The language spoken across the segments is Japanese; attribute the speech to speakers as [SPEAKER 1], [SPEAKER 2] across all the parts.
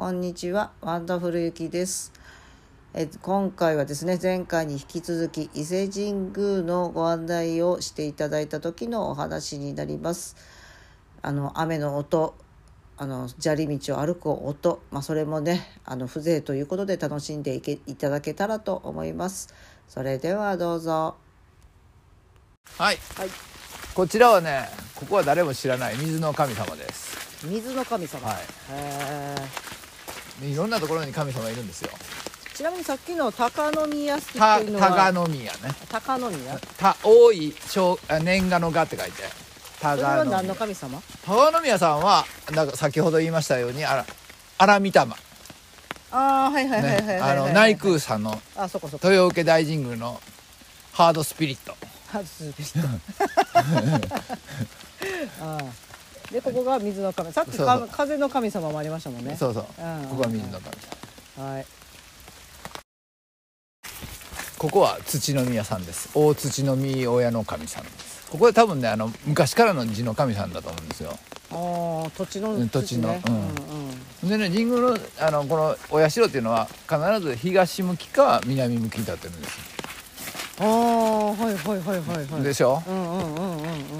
[SPEAKER 1] こんにちはワンダフルゆきです。え今回はですね前回に引き続き伊勢神宮のご案内をしていただいた時のお話になります。あの雨の音あの砂利道を歩く音、まあ、それもねあの風情ということで楽しんでいけいただけたらと思います。それではどうぞ。
[SPEAKER 2] はい、
[SPEAKER 1] はい。
[SPEAKER 2] こちらはねここは誰も知らない水の神様です。
[SPEAKER 1] 水の神様、
[SPEAKER 2] は
[SPEAKER 1] へー
[SPEAKER 2] いいろんなところに神様いるんですよ。
[SPEAKER 1] ちなみにさっきの鷹宮って
[SPEAKER 2] た
[SPEAKER 1] いうのは
[SPEAKER 2] 高宮ね。
[SPEAKER 1] 鷹宮？
[SPEAKER 2] た多い小あ年賀の賀って書いて。
[SPEAKER 1] それは
[SPEAKER 2] 高
[SPEAKER 1] 何の
[SPEAKER 2] 宮
[SPEAKER 1] 神様？
[SPEAKER 2] 高宮さんはなんか先ほど言いましたようにあら荒御霊。
[SPEAKER 1] ああはいはいはいはいはい、
[SPEAKER 2] ね
[SPEAKER 1] はい
[SPEAKER 2] あの内空さんの
[SPEAKER 1] あそこそこ
[SPEAKER 2] 豊受大神宮のハードスピリット。
[SPEAKER 1] 外すでしたああでここが水の神さっきか風の神様もありましたもんね。
[SPEAKER 2] そうそう。
[SPEAKER 1] うん。
[SPEAKER 2] ここは水の神様。
[SPEAKER 1] はい。
[SPEAKER 2] ここは土の宮さんです。大土の宮親の神さんです。ここで多分ねあの昔からの地の神さんだと思うんですよ。
[SPEAKER 1] ああ土地の
[SPEAKER 2] うん土地の。
[SPEAKER 1] ね。
[SPEAKER 2] うん。
[SPEAKER 1] うんうん。
[SPEAKER 2] でね神宮のあのこのお社っていうのは必ず東向きか南向きに立ってるんです
[SPEAKER 1] ああはいはいはいはいはい。
[SPEAKER 2] でしょ？
[SPEAKER 1] うんうんうんうんうんうん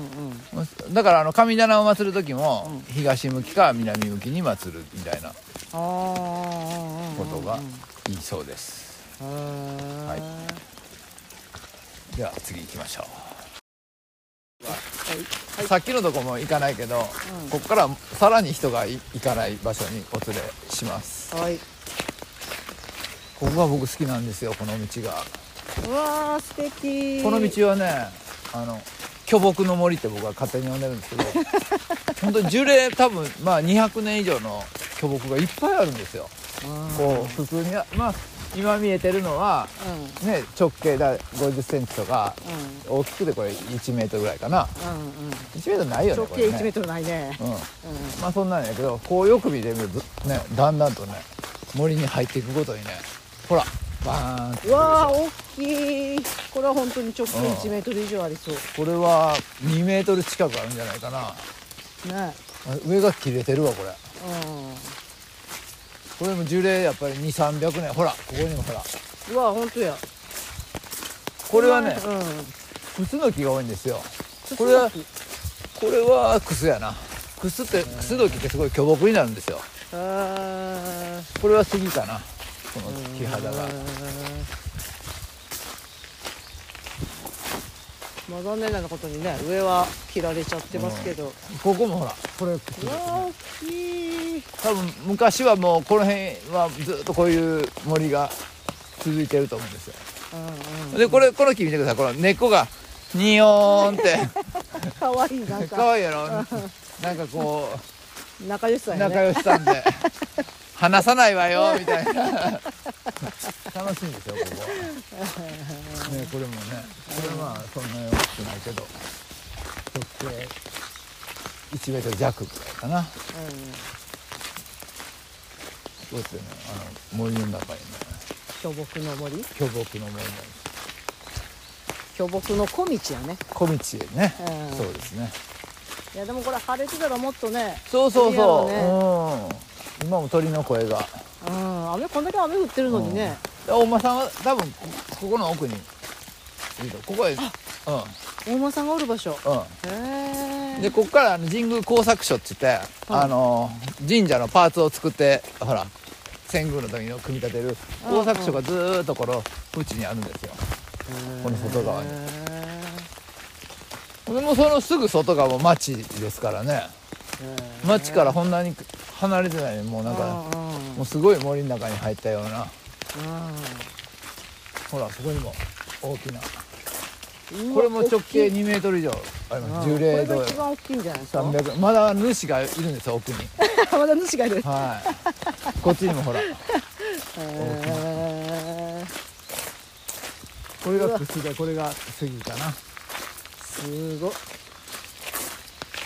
[SPEAKER 2] だからあの神棚を祀る時も
[SPEAKER 1] うん。
[SPEAKER 2] 東向きか南向きに祀るみたいなことがいいそうです。
[SPEAKER 1] はい。
[SPEAKER 2] では次行きましょ
[SPEAKER 1] はい。う
[SPEAKER 2] さっきのとこも行かないけど
[SPEAKER 1] うん。
[SPEAKER 2] ここからさらに人がい行かない場所にお連れします。
[SPEAKER 1] はい、
[SPEAKER 2] ここが僕好きなんですよこの道が。
[SPEAKER 1] うわー素敵。
[SPEAKER 2] この道はねあの巨木の森って僕は勝手に呼んでるんですけど 本当に樹齢多分まあ200年以上の巨木がいっぱいあるんですよ。こう普通にまあ今見えてるのは
[SPEAKER 1] うん。
[SPEAKER 2] ね直径だ5 0センチとか
[SPEAKER 1] うん。
[SPEAKER 2] 大きくてこれ1メートルぐらいかな。
[SPEAKER 1] うんうん。
[SPEAKER 2] 1メートルないよね
[SPEAKER 1] 直径
[SPEAKER 2] これね。
[SPEAKER 1] 1メートルないね。
[SPEAKER 2] うん。
[SPEAKER 1] う
[SPEAKER 2] まあそんなんやけどこうよく見てみるとねだんだんとね森に入っていくごとにねほらバーンって。
[SPEAKER 1] んうわー大きい。これは本当に直径
[SPEAKER 2] うん
[SPEAKER 1] 1メートル以上ありそう。
[SPEAKER 2] これは2メートル近くあるんじゃないかな。
[SPEAKER 1] ね。
[SPEAKER 2] あ上が切れてるわこれ。
[SPEAKER 1] うん。
[SPEAKER 2] これも樹齢やっぱり2300年。ほらここにもほら。
[SPEAKER 1] うわ本当や。
[SPEAKER 2] これはね
[SPEAKER 1] うん。
[SPEAKER 2] クスの木が多いんですよ。これはこれはクスやな。クスってクスの木ってすごい巨木になるんですよ。これは杉かな。この木肌が
[SPEAKER 1] まあ残念なことにね上は切られちゃってますけど、
[SPEAKER 2] ここもほらこれ
[SPEAKER 1] 大きい。
[SPEAKER 2] 多分昔はもうこの辺はずっとこういう森が続いてると思うんですよ。
[SPEAKER 1] うんうん。
[SPEAKER 2] でこれこの木見てください。この根っこがニヨーンって。
[SPEAKER 1] かわいいなん
[SPEAKER 2] か。
[SPEAKER 1] か
[SPEAKER 2] わいいやろ。なんかこ
[SPEAKER 1] 仲良しさ
[SPEAKER 2] う
[SPEAKER 1] んやね。
[SPEAKER 2] 仲良しさんで 離さないわよ みたいな。楽しいんですよここは。ねこれもねこれまあそんなに大きくないけど直径1メートル弱ぐらいかな。こうやってねあの森の中にね。
[SPEAKER 1] 巨木の森？
[SPEAKER 2] 巨木の森。の
[SPEAKER 1] 巨木の小道やね。
[SPEAKER 2] 小道へね、
[SPEAKER 1] うん。
[SPEAKER 2] そうですね。
[SPEAKER 1] いやでもこれ晴れてたらもっとね
[SPEAKER 2] そうそうそう、うん今も鳥の声が。
[SPEAKER 1] うん雨こんだけ雨降ってるのにね、
[SPEAKER 2] で大間さんは多分こここの奥にいると。ここへ。
[SPEAKER 1] 大間さんがおる場所。
[SPEAKER 2] うん。
[SPEAKER 1] へ
[SPEAKER 2] うん
[SPEAKER 1] え。
[SPEAKER 2] でここからあの神宮工作所って言って、
[SPEAKER 1] はい
[SPEAKER 2] あの神社のパーツを作ってほら遷宮の時の組み立てる工作所がずーっとこの淵にあるんですよ。この外側に。でもそのすぐ外側も町ですからね。町からこんなに離れてないもうなんかもうすごい森の中に入ったような。ほらそこにも大きな。これも直径2メートル以上あります。樹
[SPEAKER 1] んじゃないですか
[SPEAKER 2] ？300まだ主がいるんですよ奥に。
[SPEAKER 1] まだ主がいる。
[SPEAKER 2] はい。こっちにもほら。
[SPEAKER 1] へー。
[SPEAKER 2] これがクスでこれが杉かな。
[SPEAKER 1] すごい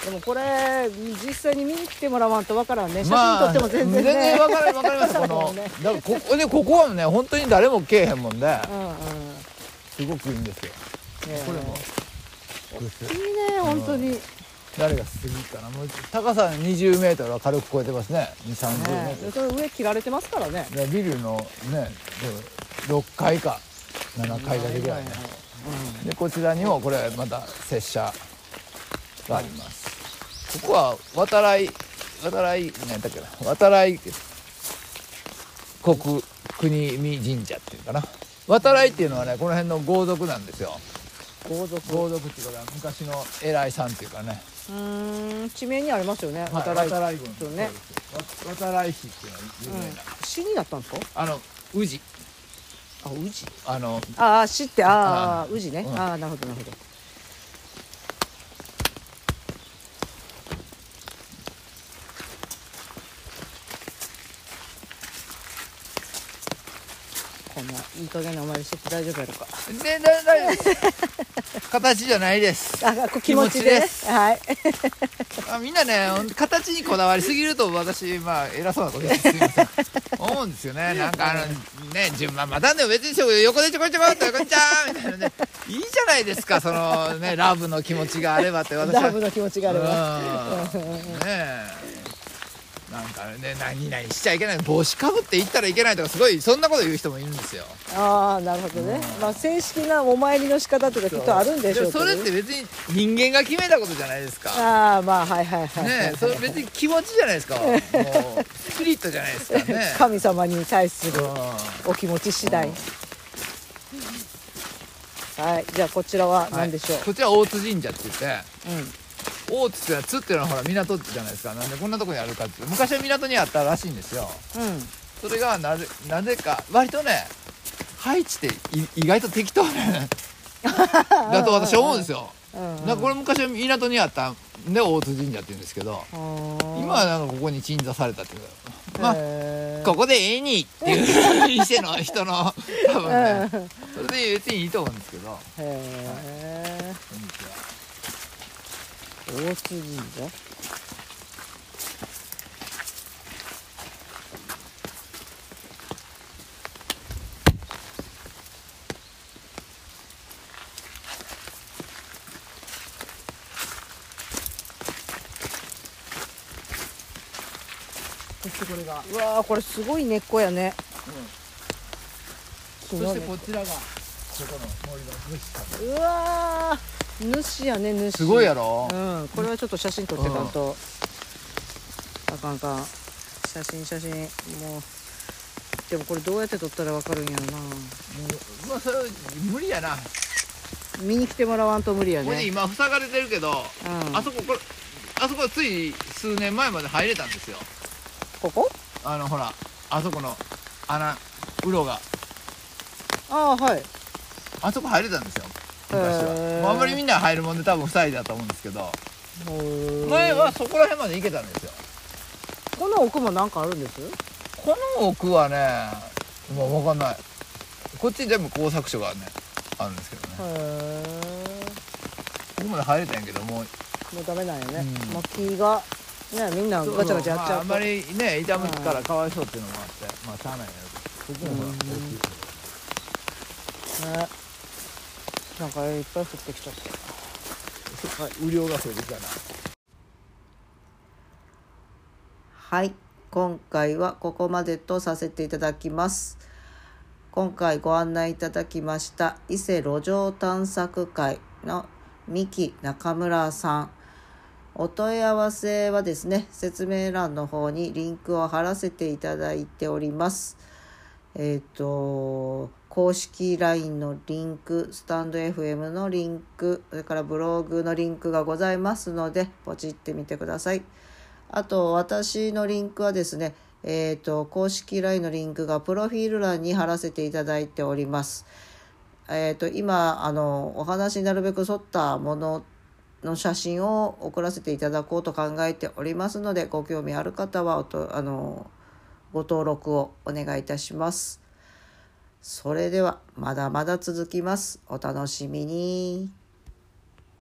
[SPEAKER 1] でもこれ実際に見に来てもらわんとわからんね。写真撮っても全然ね、
[SPEAKER 2] 全然わかるわかります。この
[SPEAKER 1] ね。
[SPEAKER 2] だからここでここはね本当に誰も来えへんもんで。
[SPEAKER 1] うんうん
[SPEAKER 2] すごくいいんですよ。
[SPEAKER 1] ね
[SPEAKER 2] これも。
[SPEAKER 1] いいね本当に。
[SPEAKER 2] 誰が過ぎかな。もう高さ20メートルは軽く超えてますね。2 3 0メ
[SPEAKER 1] ね
[SPEAKER 2] ート
[SPEAKER 1] それ上切られてますからね。
[SPEAKER 2] ビルのね6階か7階建てぐらいね。でこちらにもこれまた拙者がありますここは渡来渡来何だっけな？渡来国国見神社っていうかな？渡来っていうのはねこの辺の豪族なんですよ。
[SPEAKER 1] 豪族。
[SPEAKER 2] 豪族っていうことは昔の偉いさんっていうかね。
[SPEAKER 1] うーん地名にありますよね。
[SPEAKER 2] 渡
[SPEAKER 1] 渡来
[SPEAKER 2] 来郡
[SPEAKER 1] そうね。
[SPEAKER 2] 渡来市っていうのは有名な、
[SPEAKER 1] 市になったんですか？
[SPEAKER 2] あの宇治。
[SPEAKER 1] あ宇治。
[SPEAKER 2] あの
[SPEAKER 1] ああ市ってああ
[SPEAKER 2] あ
[SPEAKER 1] 宇治ね。
[SPEAKER 2] うん。
[SPEAKER 1] ああなるほどなるほどこんないい加減なお参りしてて大丈夫やろか。
[SPEAKER 2] でだ大丈夫です。形じゃないです。
[SPEAKER 1] あこ気持ちで。ねはい。
[SPEAKER 2] あみんなね形にこだわりすぎると私まあ偉そうなこと言ってす思うんですよね。なんかあのね順番またんでも別に横でちょこちょこっとこんにちはみたいなね。いいじゃないですかそのねラブの気持ちがあればって私は。
[SPEAKER 1] ラブの気持ちがあれば。
[SPEAKER 2] うん。ねえなんかね何々しちゃいけない帽子かぶって行ったらいけないとかすごいそんなこと言う人もいるんですよ。
[SPEAKER 1] ああなるほどね。まあ正式なお参りの仕方とかきっとあるんでしょうけど。
[SPEAKER 2] もそれって別に人間が決めたことじゃないですか。
[SPEAKER 1] ああまあはいはいはい、
[SPEAKER 2] ねえそれ別に気持ちじゃないですか。もうスピリットじゃないですか。ね
[SPEAKER 1] 神様に対する
[SPEAKER 2] うん。
[SPEAKER 1] お気持ち次第、はいじゃあこちらは何でしょう、
[SPEAKER 2] はい。こちら大津神社って言って。
[SPEAKER 1] うん
[SPEAKER 2] 大津っていうのは津っていうのはほら港じゃないですか。なんでこんなとこにあるかっていう。と昔は港にあったらしいんですよ。
[SPEAKER 1] うん。
[SPEAKER 2] それがなぜなぜか割とね配置ってい意外と適当ね だと私は思うんですよ。
[SPEAKER 1] うん。
[SPEAKER 2] だからこれ昔は港にあったんで大津神社って言うんですけど今
[SPEAKER 1] 今
[SPEAKER 2] はなんかここに鎮座されたっていう。かまあ
[SPEAKER 1] あ
[SPEAKER 2] ここでええにっていう店の人の多分ねそれで別にいいと思うんですけど
[SPEAKER 1] へえ
[SPEAKER 2] こんにちは
[SPEAKER 1] 大津神社
[SPEAKER 2] そしてこれが
[SPEAKER 1] うわーこれすごい根っこやね。
[SPEAKER 2] そ
[SPEAKER 1] 木の根
[SPEAKER 2] してこちらが
[SPEAKER 1] うわー主やね主。
[SPEAKER 2] すごいやろ？
[SPEAKER 1] うんこれはちょっと写真撮ってかん。と、あかんあかん。写真写真。もうでもこれどうやって撮ったらわかるんやろな。
[SPEAKER 2] もうまあそれは無理やな。
[SPEAKER 1] 見に来てもらわんと無理や
[SPEAKER 2] これ今塞がれてるけど、
[SPEAKER 1] うん。
[SPEAKER 2] あそここれあそこつい数年前まで入れたんですよ。
[SPEAKER 1] ここ？
[SPEAKER 2] あのほらあそこの穴うろが。
[SPEAKER 1] ああはい
[SPEAKER 2] あそこ入れたんですよ。昔は。もうあんまりみんな入るもんで多分2人だと思うんですけど。
[SPEAKER 1] 前
[SPEAKER 2] 前はそこら辺まで行けたんですよ。
[SPEAKER 1] この奥もなんかあるんです？
[SPEAKER 2] この奥はねもう分かんない。こっち全部工作所がねあるんですけどね。ここまで入れたんやけどもう。
[SPEAKER 1] もうダメなんやね、
[SPEAKER 2] うん。
[SPEAKER 1] まあ、木がねみんなガチャガチャやっちゃうと、
[SPEAKER 2] まあ、あんまりね痛むからかわいそうっていうのもあって。まあしゃあないん。やけどここも大きい
[SPEAKER 1] ねなんかいっぱい降ってきちゃった
[SPEAKER 2] はい。雨量が増えてきたな
[SPEAKER 1] はい。今回はここまでとさせていただきます。今回ご案内いただきました伊勢路上探索会の三木中村さん。お問い合わせはですね説明欄の方にリンクを貼らせていただいております。えっ、と公式 LINE のリンクスタンド FM のリンクそれからブログのリンクがございますのでポチってみてください。あと私のリンクはですねえっ、と公式 LINE のリンクがプロフィール欄に貼らせていただいております。えー、と今あのお話になるべく沿ったものの写真を送らせていただこうと考えておりますのでご興味ある方はおとあのご登録をお願いいたします。それではまだまだ続きます。お楽しみに。